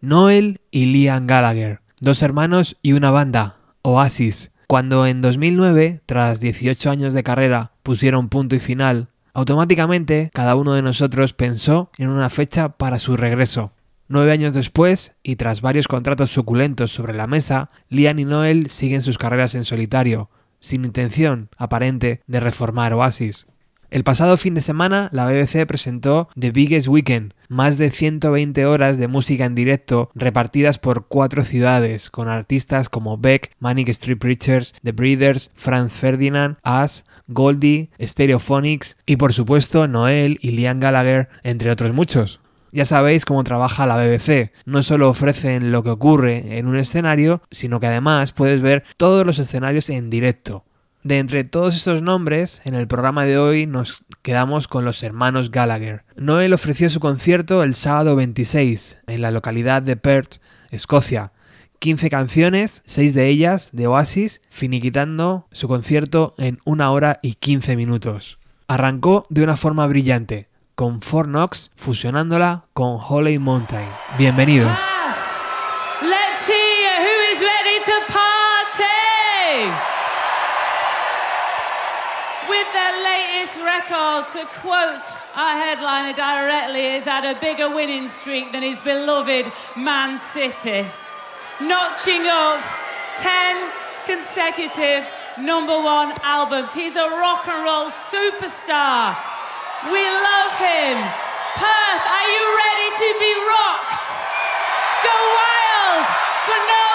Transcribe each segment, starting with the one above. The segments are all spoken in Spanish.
Noel y Liam Gallagher, dos hermanos y una banda, Oasis. Cuando en 2009, tras 18 años de carrera, pusieron punto y final, automáticamente cada uno de nosotros pensó en una fecha para su regreso. Nueve años después, y tras varios contratos suculentos sobre la mesa, Liam y Noel siguen sus carreras en solitario, sin intención aparente de reformar Oasis. El pasado fin de semana, la BBC presentó The Biggest Weekend, más de 120 horas de música en directo repartidas por cuatro ciudades, con artistas como Beck, Manic Street Preachers, The Breeders, Franz Ferdinand, Us, Goldie, Stereophonics y por supuesto Noel y Liam Gallagher, entre otros muchos. Ya sabéis cómo trabaja la BBC. No solo ofrecen lo que ocurre en un escenario, sino que además puedes ver todos los escenarios en directo. De entre todos estos nombres, en el programa de hoy nos quedamos con los hermanos Gallagher. Noel ofreció su concierto el sábado 26 en la localidad de Perth, Escocia. 15 canciones, 6 de ellas de Oasis, finiquitando su concierto en una hora y 15 minutos. Arrancó de una forma brillante, con Four Knox fusionándola con Holy Mountain. Bienvenidos. Record, to quote our headliner directly, is had a bigger winning streak than his beloved Man City. Notching up 10 consecutive number one albums. He's a rock and roll superstar. We love him. Perth, are you ready to be rocked? Go wild for Noel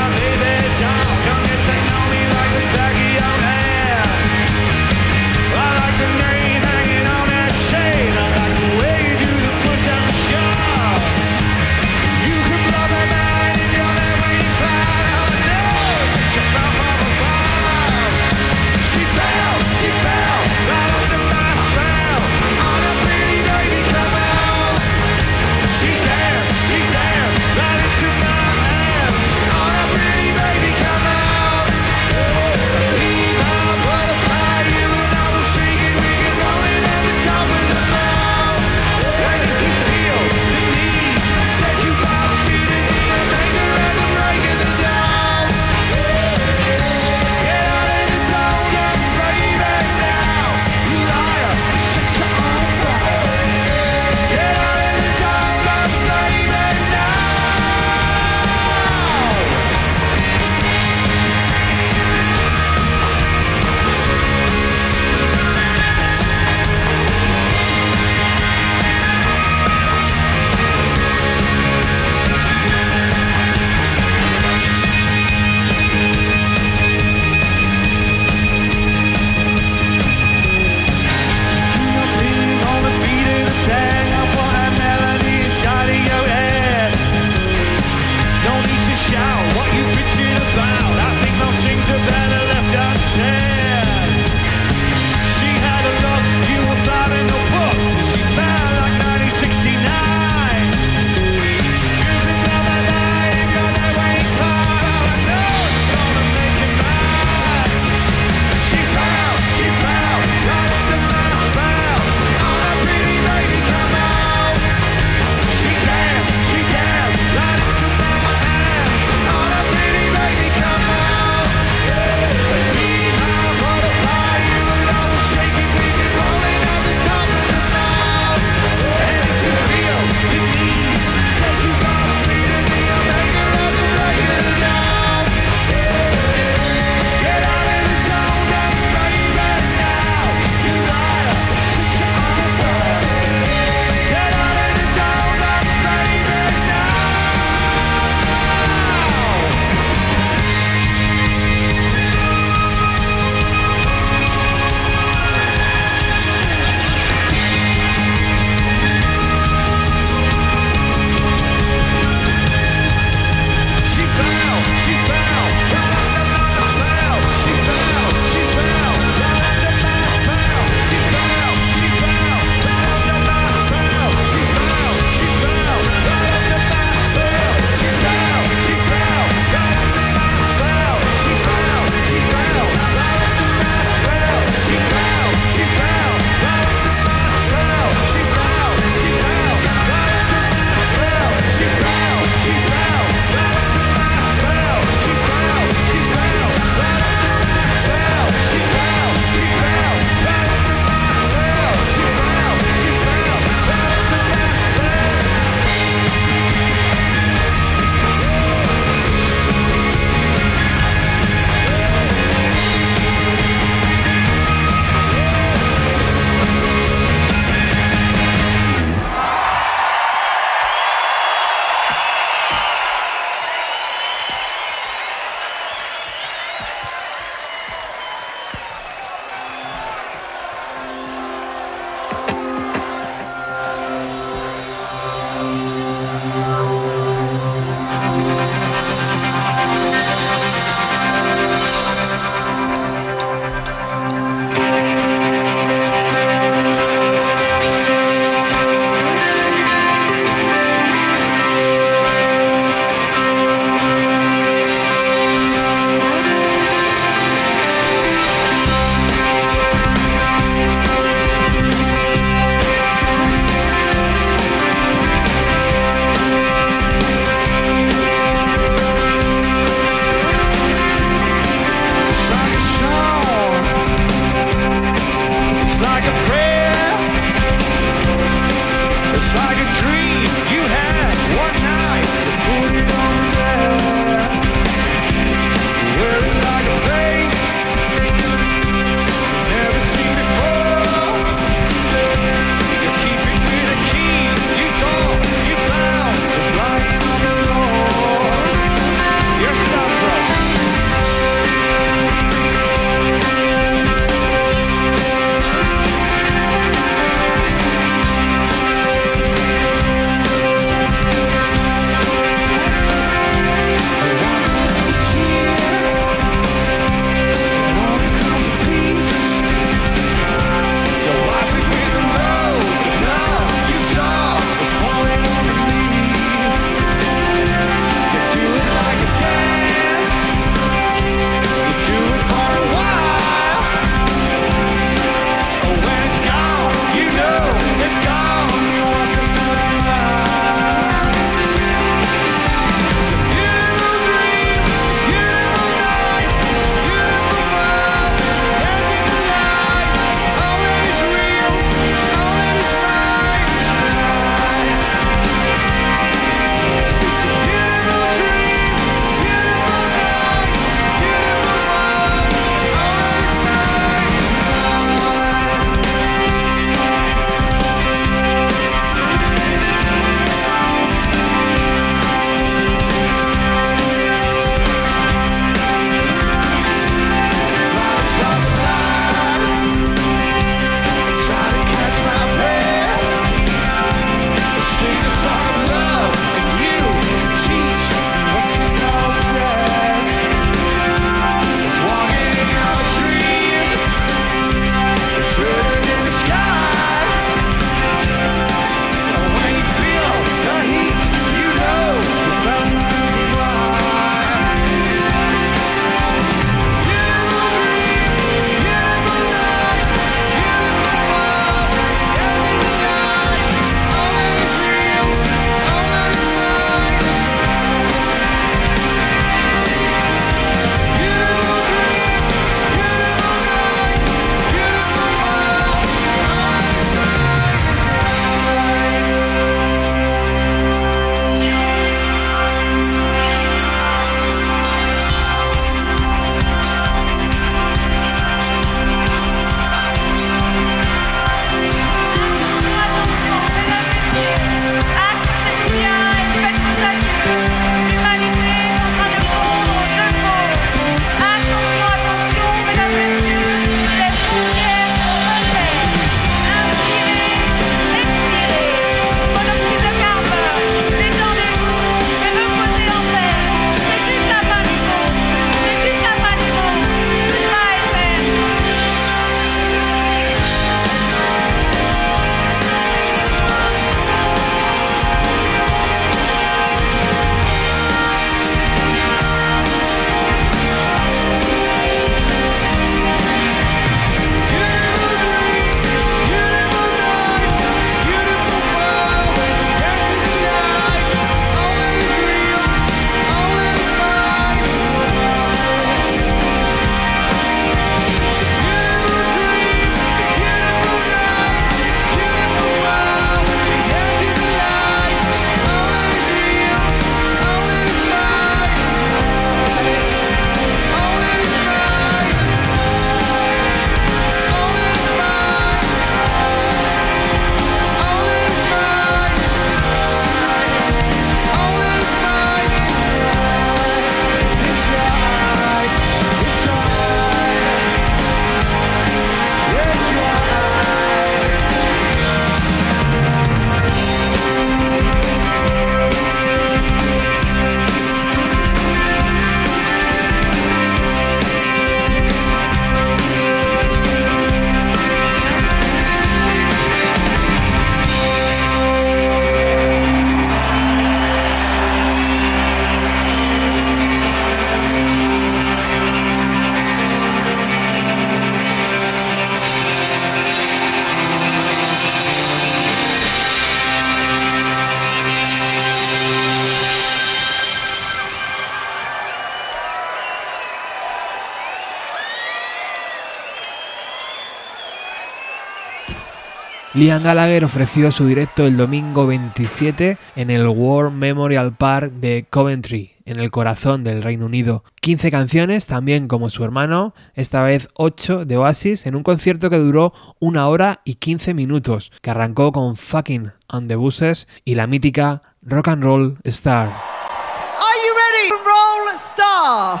Liam Gallagher ofreció su directo el domingo 27 en el War Memorial Park de Coventry, en el corazón del Reino Unido. 15 canciones, también como su hermano, esta vez 8 de Oasis, en un concierto que duró una hora y 15 minutos, que arrancó con Fucking on the Buses y la mítica Rock and Roll Star. Are you ready? Roll Star.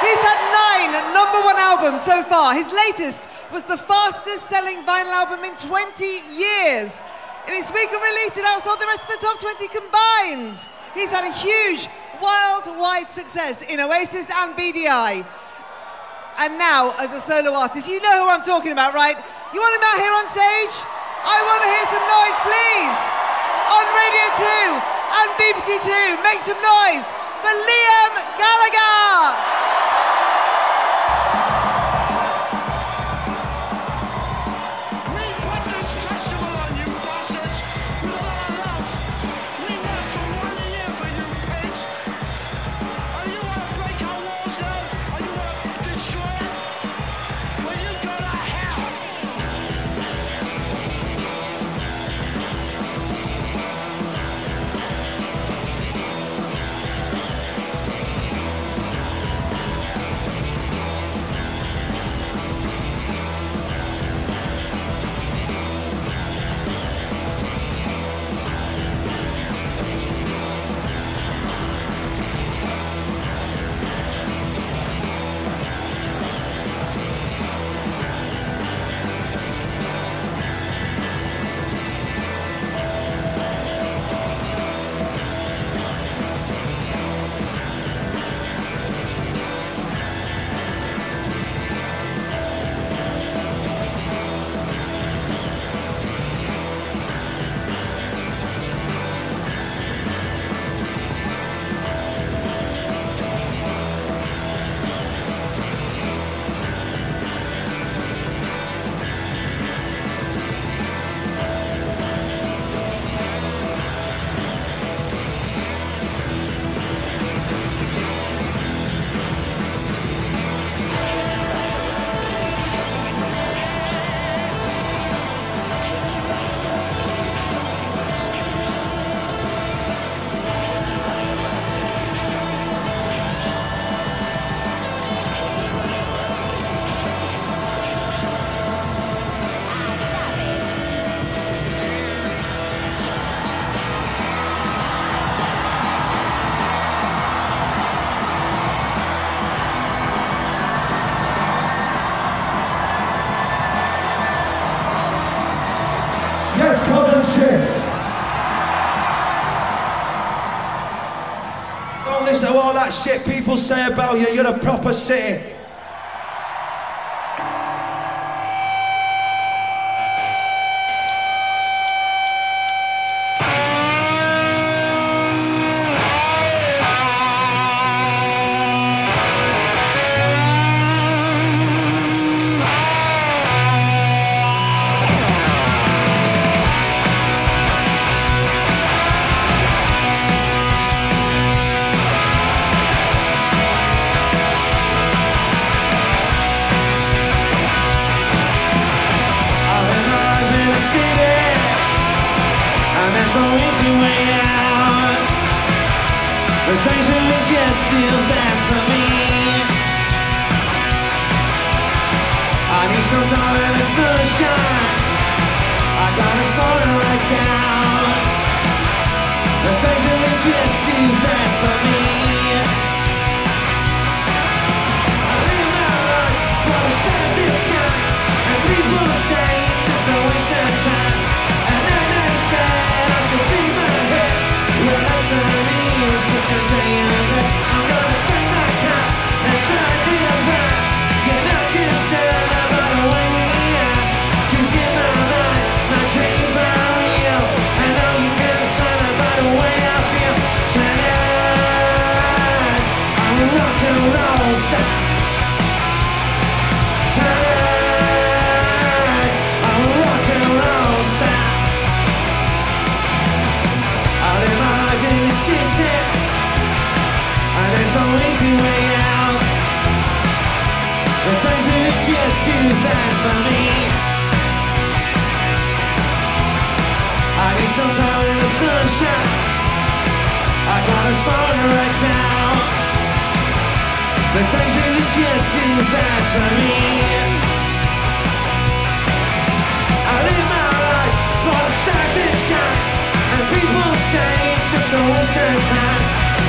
He's had nine number one albums so far. His latest was the fastest selling vinyl album in 20 years. In its week of release, it outsold the rest of the top 20 combined. He's had a huge worldwide success in Oasis and BDI. And now, as a solo artist, you know who I'm talking about, right? You want him out here on stage? I want to hear some noise, please! On Radio 2 and BBC 2, make some noise for Liam Gallagher! That shit people say about you. You're a proper city. I got a song write down. The time's really just too fast for me. I live my life for the stars that shine. And people say it's just a waste of time.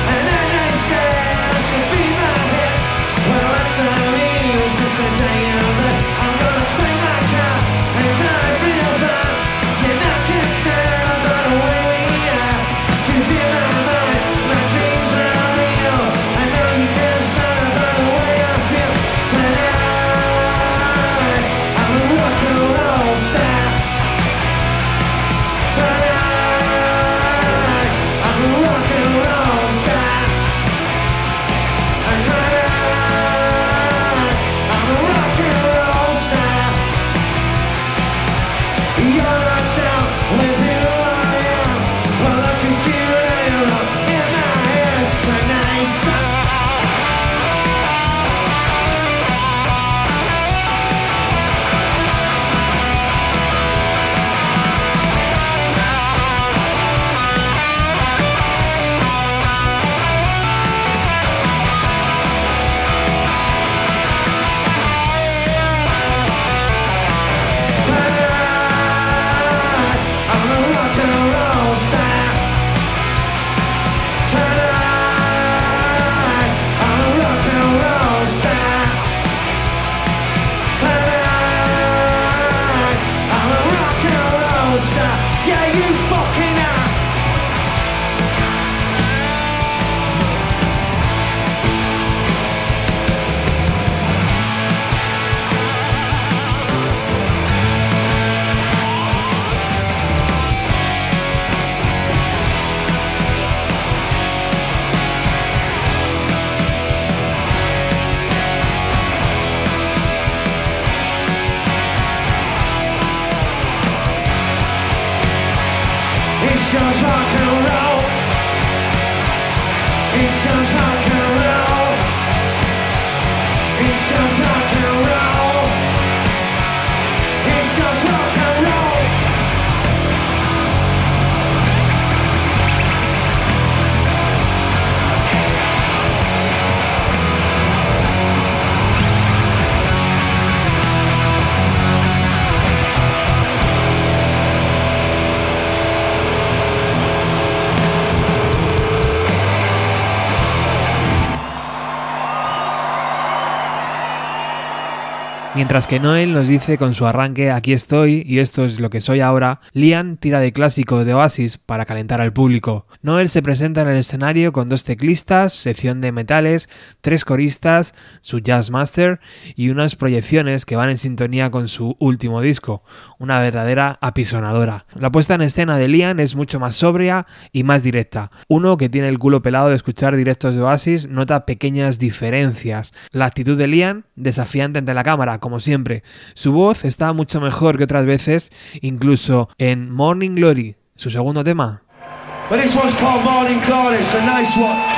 And then they say I should feed my head. Well, that's on me, it's just a day Mientras que Noel nos dice con su arranque aquí estoy y esto es lo que soy ahora, Liam tira de clásico de Oasis para calentar al público. Noel se presenta en el escenario con dos teclistas, sección de metales, tres coristas, su jazz master y unas proyecciones que van en sintonía con su último disco, una verdadera apisonadora. La puesta en escena de Liam es mucho más sobria y más directa. Uno que tiene el culo pelado de escuchar directos de Oasis nota pequeñas diferencias. La actitud de Liam, desafiante ante la cámara, como siempre. Su voz está mucho mejor que otras veces, incluso en Morning Glory, su segundo tema. But this one's called Morning Glory. It's a nice one.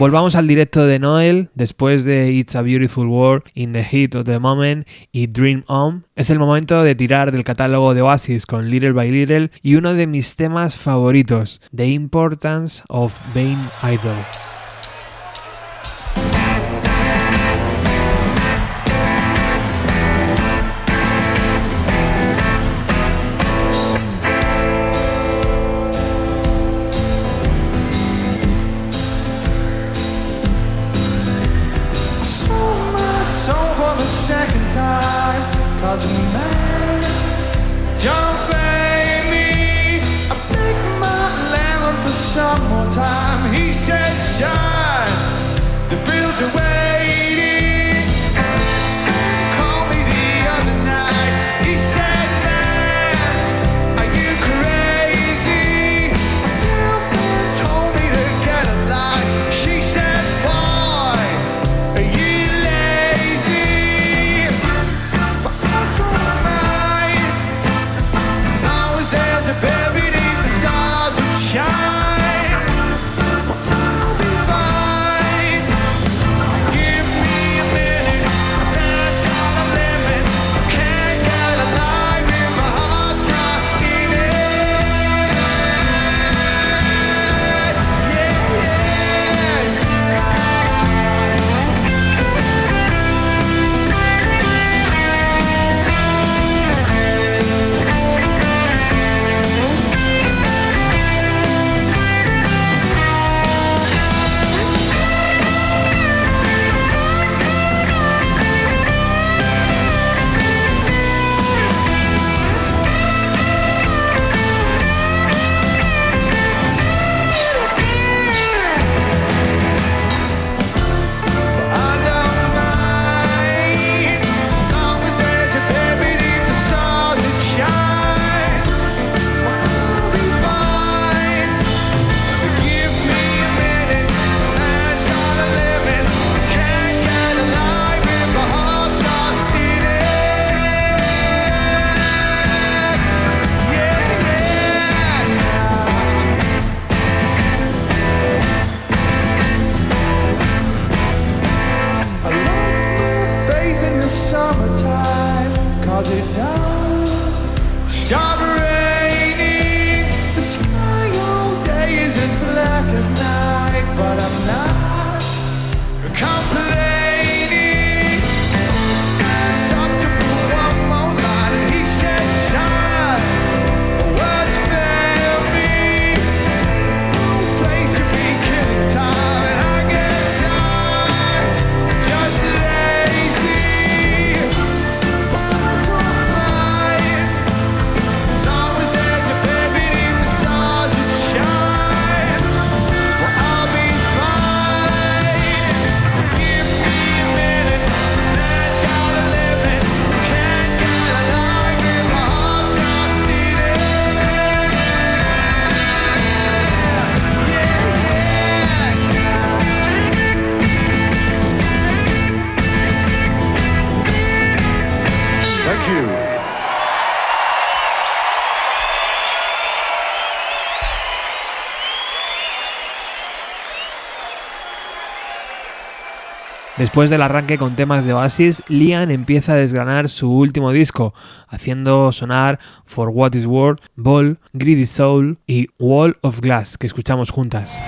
Volvamos al directo de Noel, después de It's a Beautiful World, In the Heat of the Moment y Dream On. Es el momento de tirar del catálogo de Oasis con Little by Little y uno de mis temas favoritos, The Importance of Being Idol. Después del arranque con temas de Oasis, Liam empieza a desgranar su último disco, haciendo sonar For What Is Worth, Ball, Greedy Soul y Wall of Glass, que escuchamos juntas.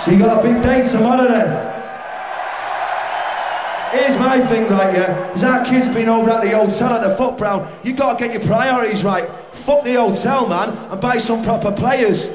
So you got a big date tomorrow then? Here's my thing right here. There's our kids been over at the hotel at the Foot Brown. You gotta get your priorities right. Fuck the hotel, man, and buy some proper players.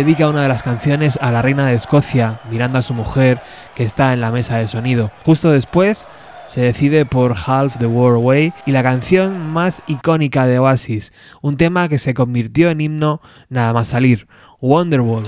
Dedica una de las canciones a la reina de Escocia, mirando a su mujer que está en la mesa de sonido. Justo después se decide por Half the World Away y la canción más icónica de Oasis, un tema que se convirtió en himno nada más salir, Wonderwall.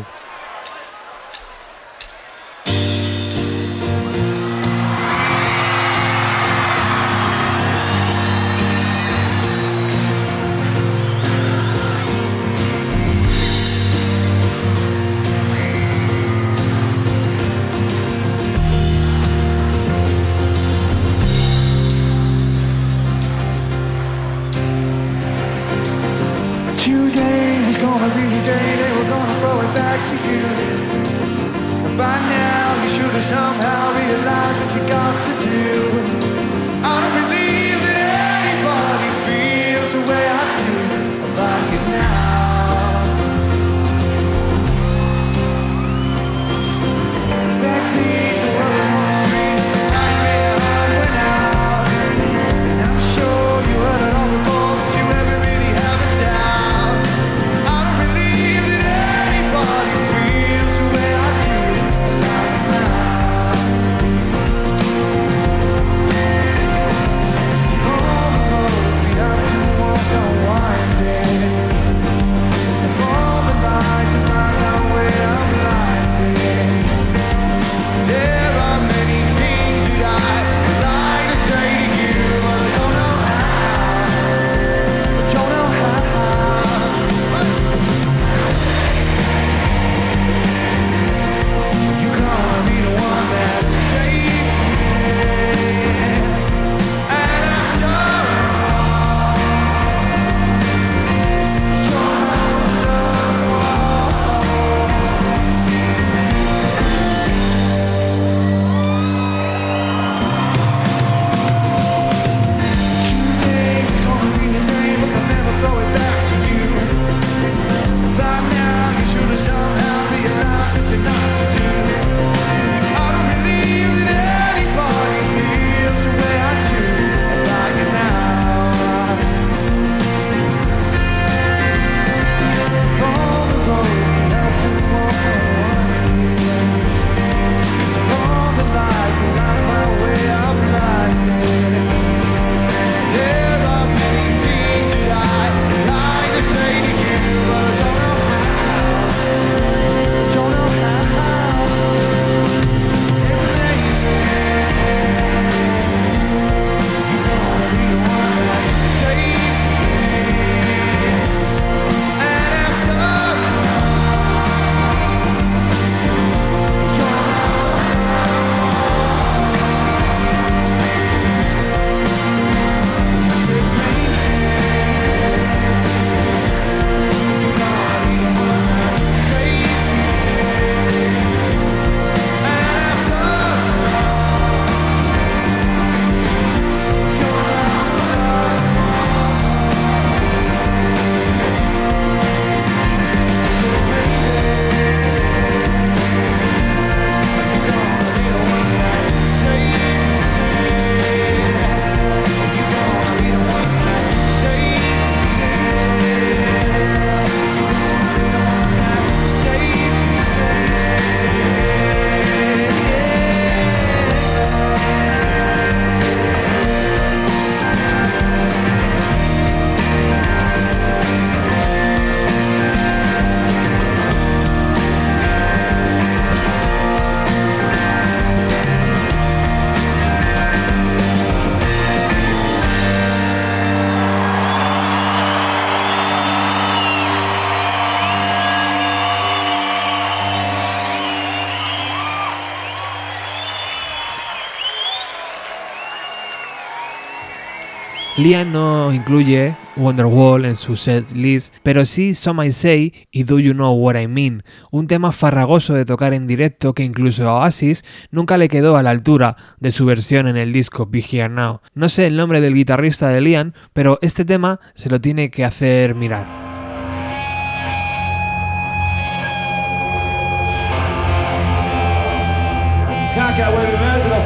Liam no incluye Wonderwall en su set list, pero sí Some I Say y Do You Know What I Mean, un tema farragoso de tocar en directo que incluso a Oasis nunca le quedó a la altura de su versión en el disco Be Here Now. No sé el nombre del guitarrista de Liam, pero este tema se lo tiene que hacer mirar.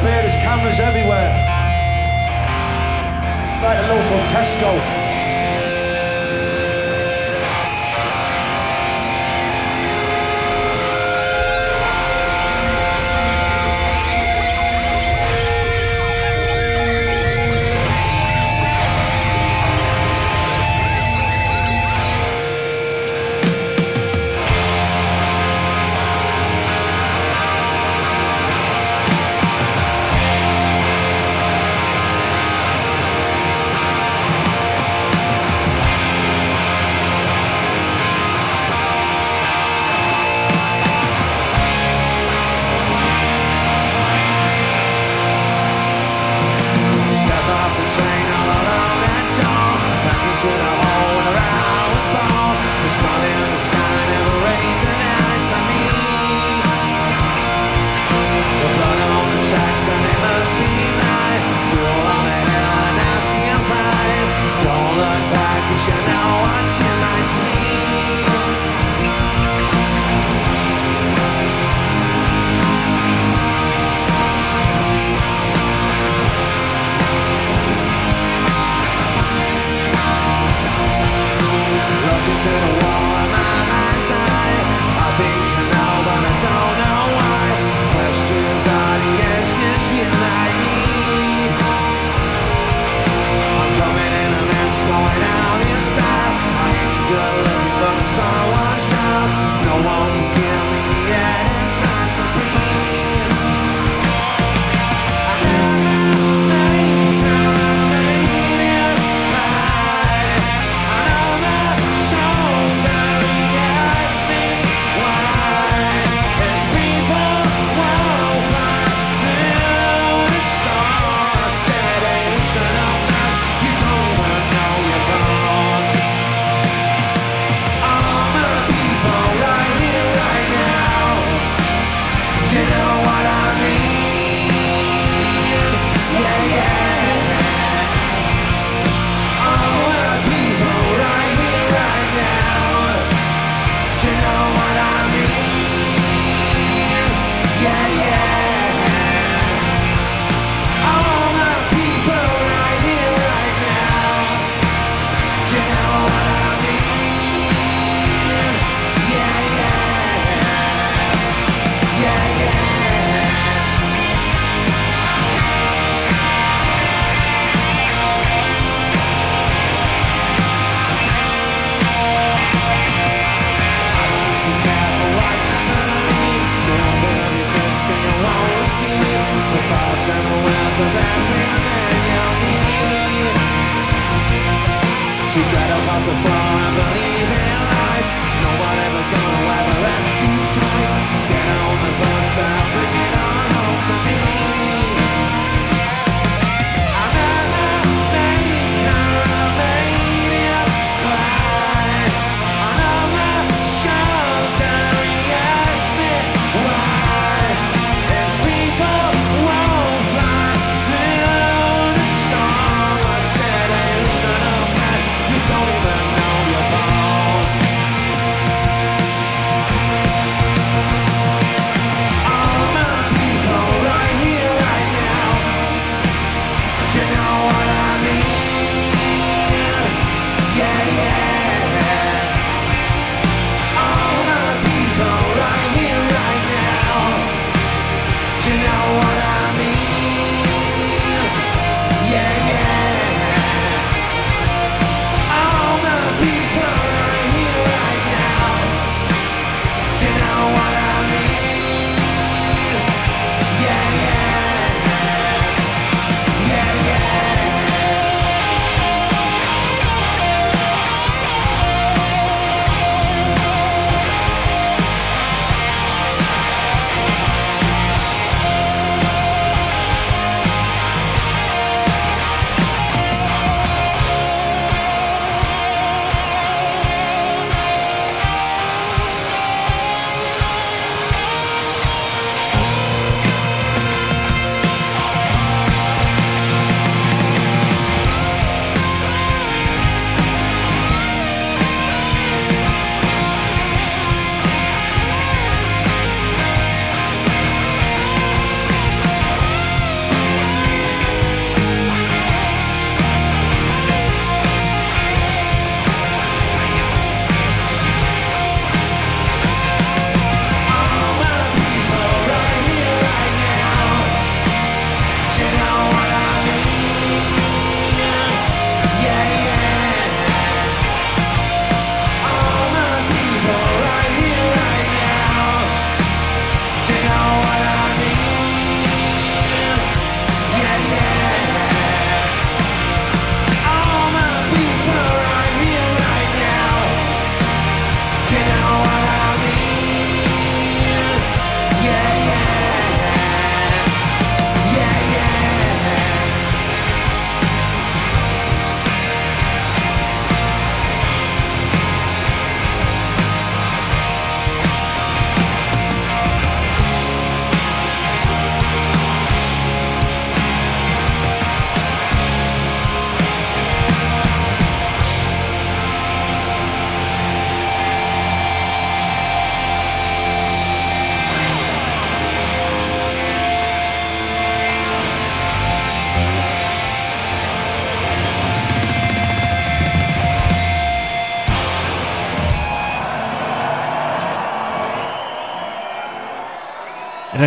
There's cameras everywhere. Like a local Tesco.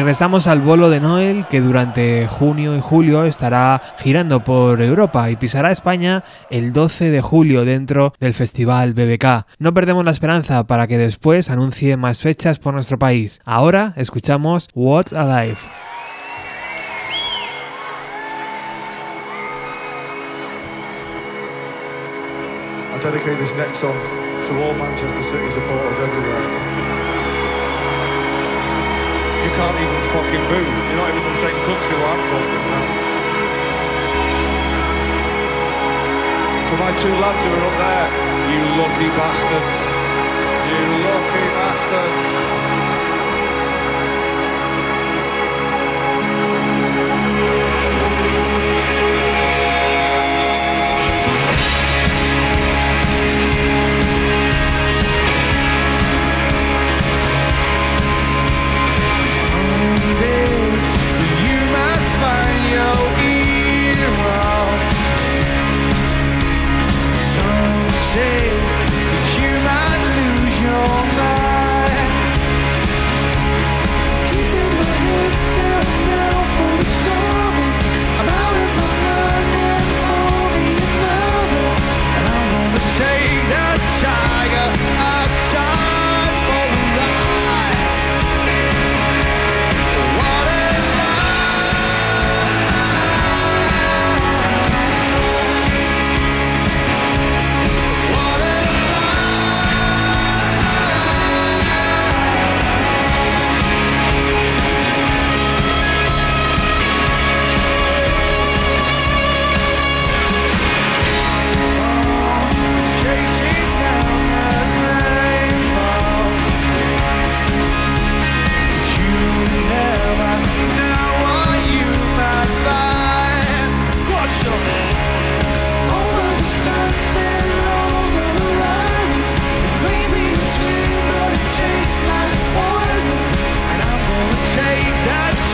Regresamos al bolo de Noel que durante junio y julio estará girando por Europa y pisará España el 12 de julio dentro del festival BBK. No perdemos la esperanza para que después anuncie más fechas por nuestro país. Ahora escuchamos What's Alive. You can't even fucking boo. You're not even in the same country where I'm talking about. For my two lads who are up there, you lucky bastards. You lucky bastards.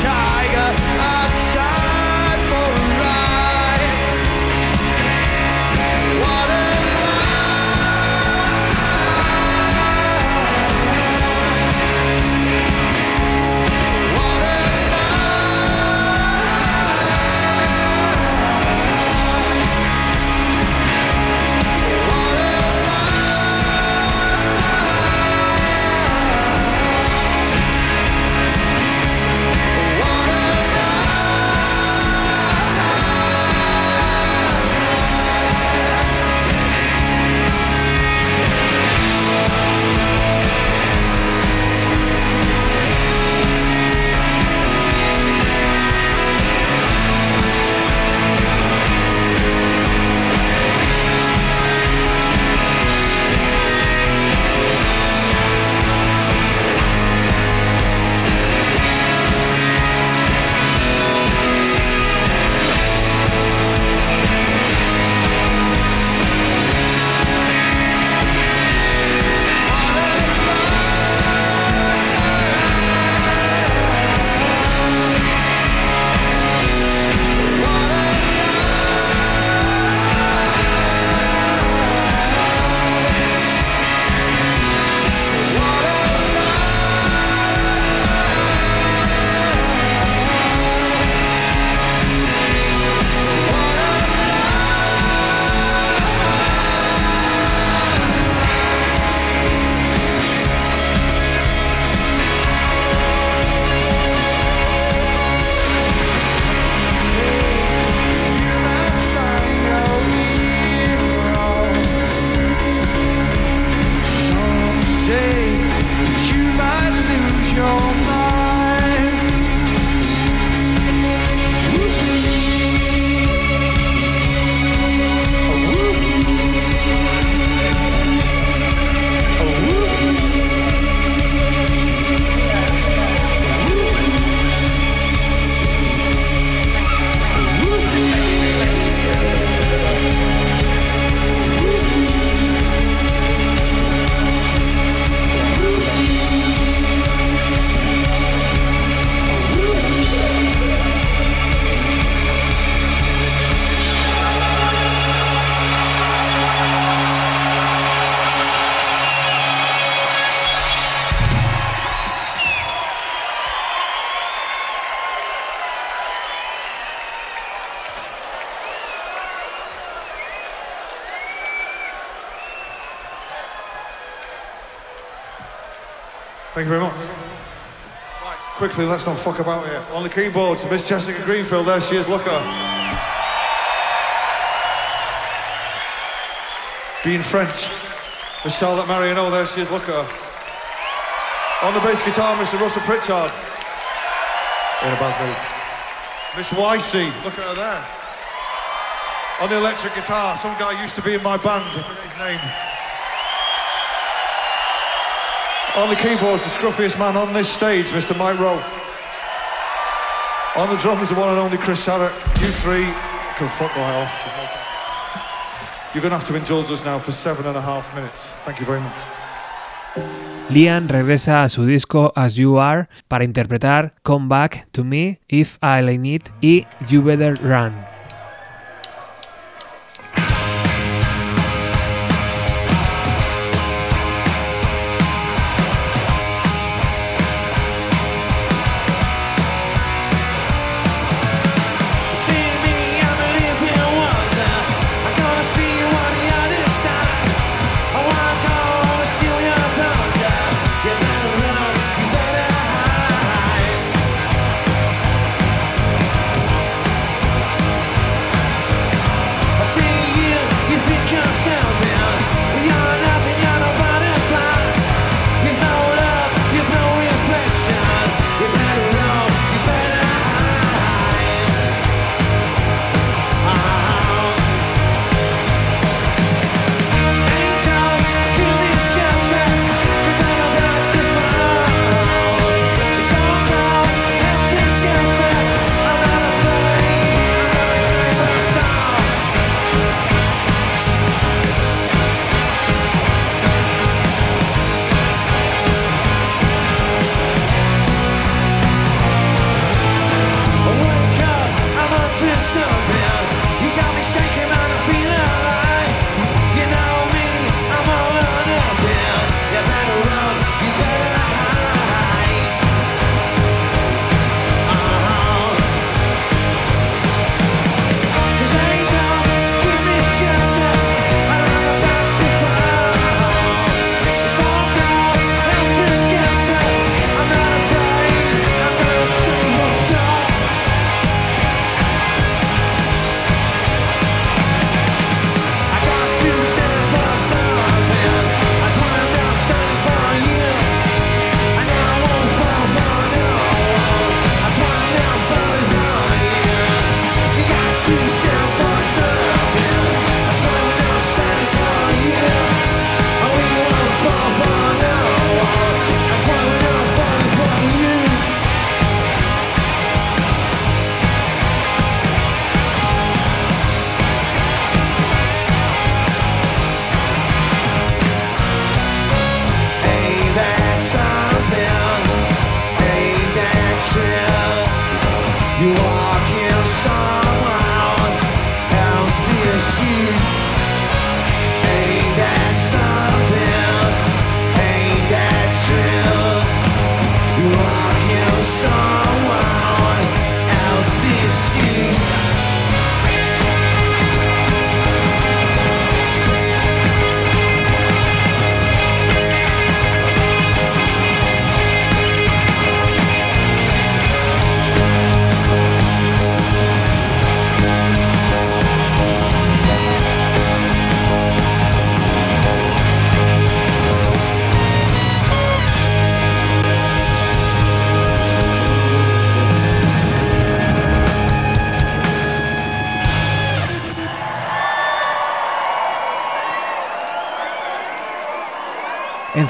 shot. Thank you very much. Right, quickly, let's not fuck about here. On the keyboards, Miss Jessica Greenfield, there she is, look at her. Being French, Miss Charlotte Mariano, there she is, look at her. On the bass guitar, Mr. Russell Pritchard. In a bad mood. Miss YC, look at her there. On the electric guitar, some guy used to be in my band, I forget his name. On the keyboards, the scruffiest man on this stage, Mr. Mike Rowe. On the drums, the one and only Chris Sharrock. You three can fuck right off. You're going to have to indulge us now for seven and a half minutes. Thank you very much. Liam regresa a su disco As You Are para interpretar Come Back to Me, If I It y You Better Run.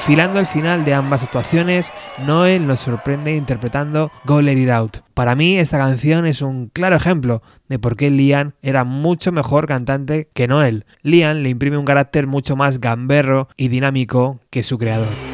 Enfilando el final de ambas actuaciones, Noel nos sorprende interpretando Go Let It Out. Para mí esta canción es un claro ejemplo de por qué Liam era mucho mejor cantante que Noel. Liam le imprime un carácter mucho más gamberro y dinámico que su creador.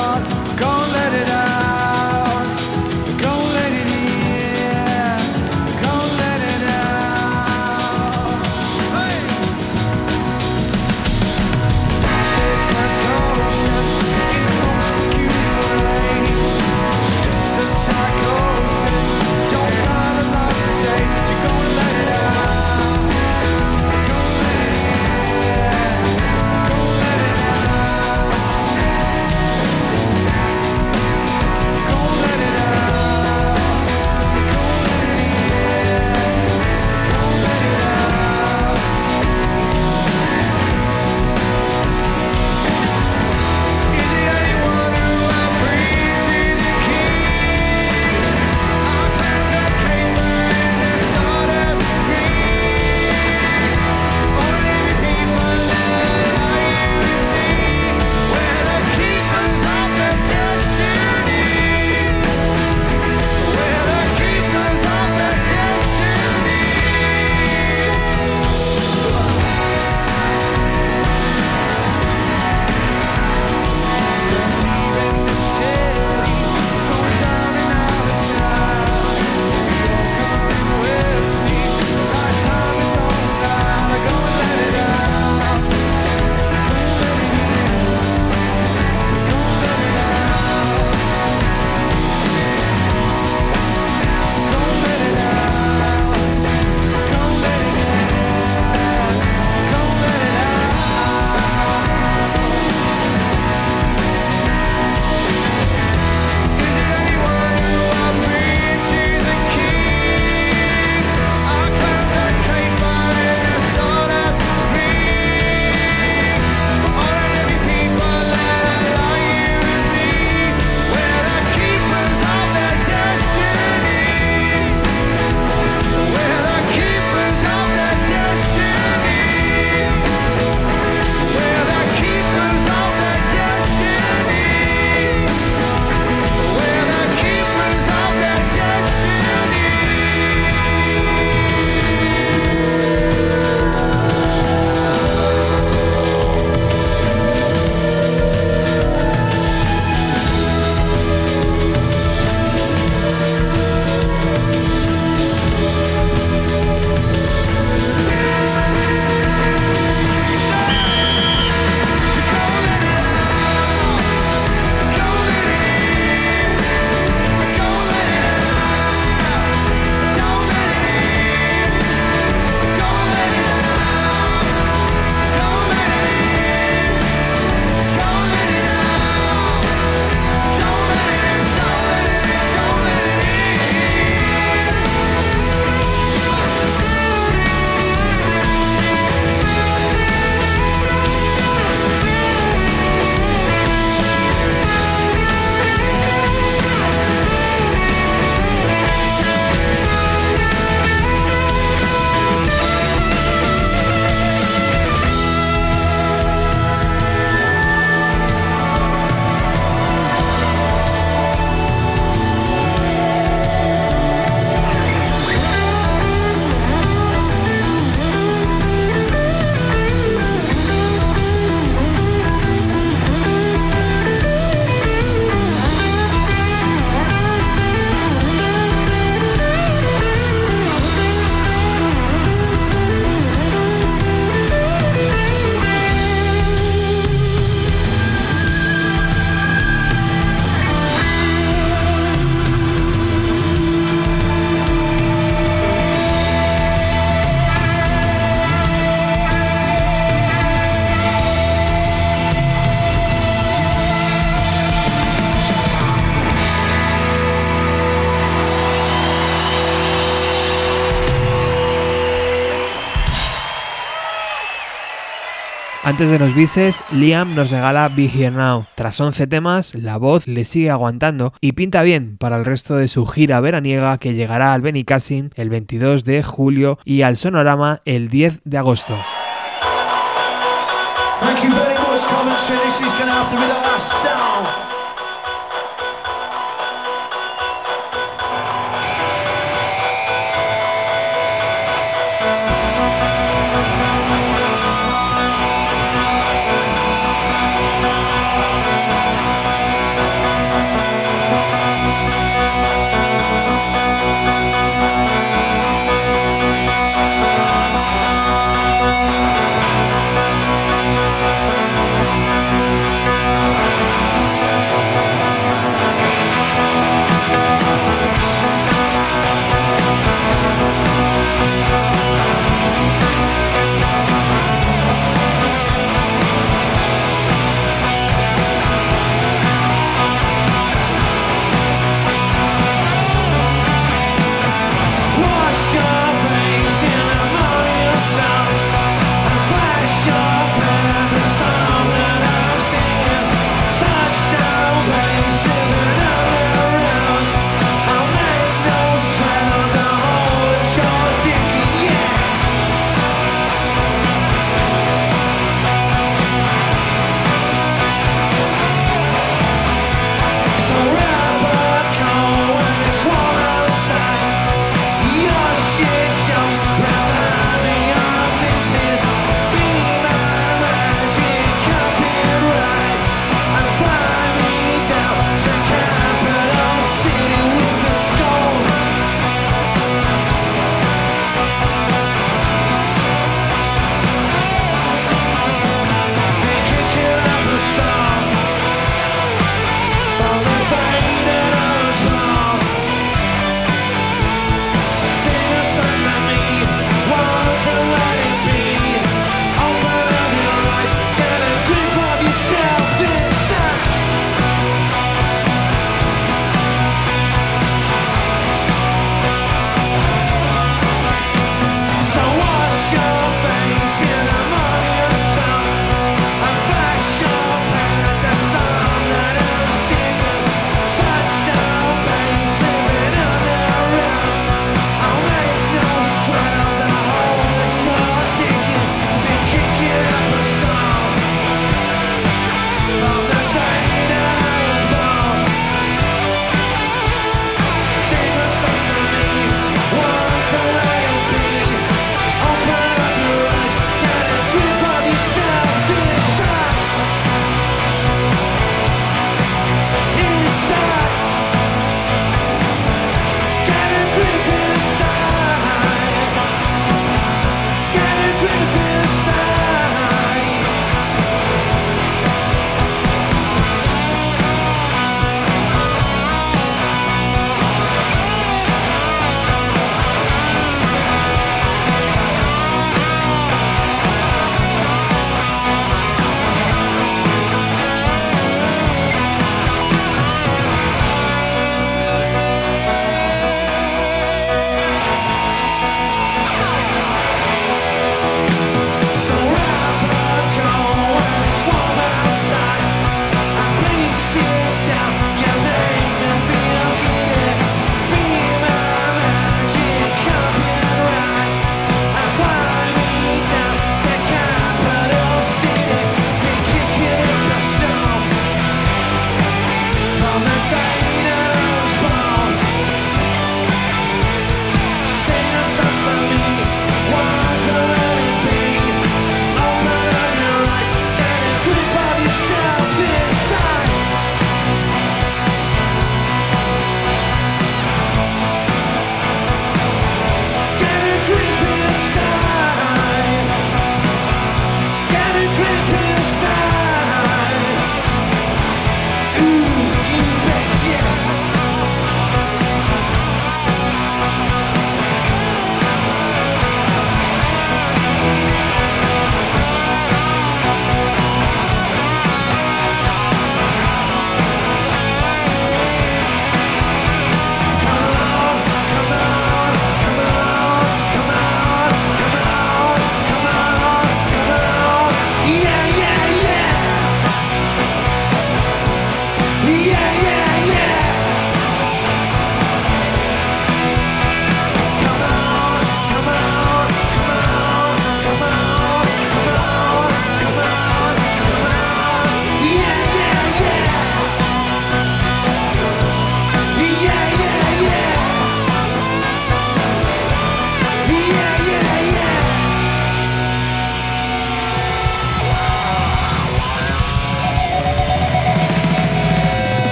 heart. amantes de los bices, Liam nos regala Be Here Now. Tras 11 temas, la voz le sigue aguantando y pinta bien para el resto de su gira veraniega que llegará al Benicassin el 22 de julio y al Sonorama el 10 de agosto.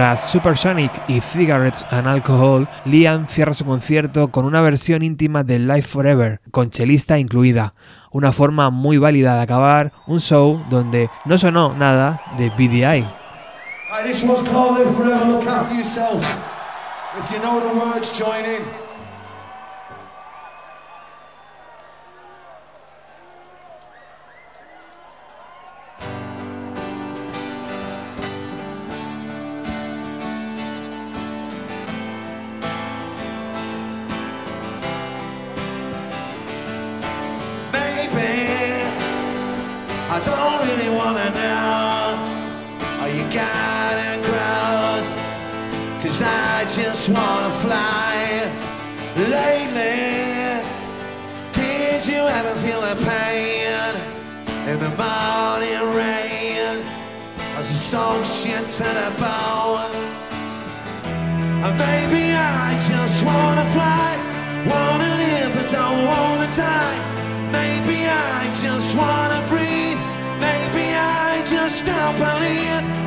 Tras Supersonic y Cigarettes and Alcohol, Liam cierra su concierto con una versión íntima de Life Forever, con chelista incluida, una forma muy válida de acabar un show donde no sonó nada de BDI. Wanna fly Lately Did you ever feel the pain In the morning rain As the song shit to the bone and maybe I just wanna fly, wanna live but don't wanna die. Maybe I just wanna breathe, maybe I just don't believe.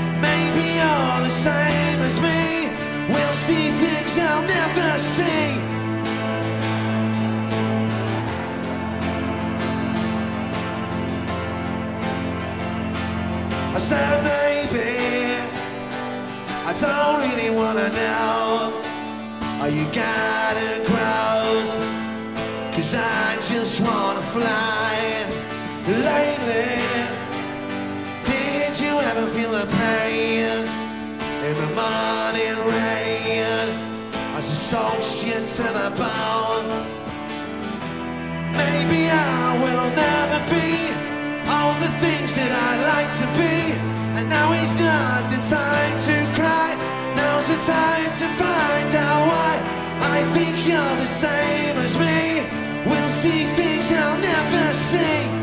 Said maybe I don't really wanna know. Are you guiding crows? Cause I just wanna fly. Lately Did you ever feel the pain In the morning rain? As the soul shit to the bone. Maybe I will never be all the things that I'd like to be. And now is not the time to cry. Now's the time to find out why. I think you're the same as me. We'll see things I'll never see.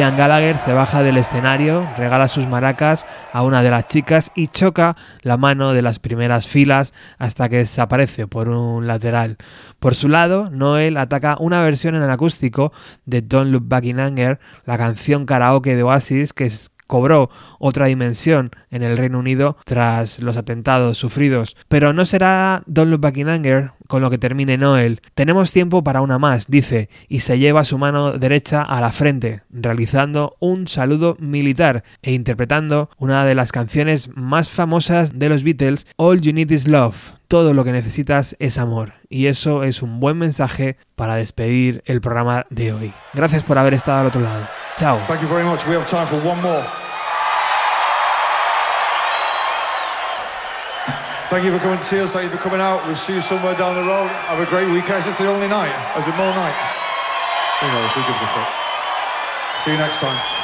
Liam Gallagher se baja del escenario, regala sus maracas a una de las chicas y choca la mano de las primeras filas hasta que desaparece por un lateral. Por su lado, Noel ataca una versión en el acústico de Don't Look Back in Anger, la canción karaoke de Oasis que cobró otra dimensión en el Reino Unido tras los atentados sufridos. Pero no será Don't Look Back in Anger con lo que termine Noel. Tenemos tiempo para una más, dice, y se lleva su mano derecha a la frente, realizando un saludo militar e interpretando una de las canciones más famosas de los Beatles, All You Need Is Love. Todo lo que necesitas es amor. Y eso es un buen mensaje para despedir el programa de hoy. Gracias por haber estado al otro lado. Chao. Thank you for coming to see us. Thank you for coming out. We'll see you somewhere down the road. Have a great weekend. Is this the only night? Is it more nights? Who knows? Who gives a fuck? See you next time.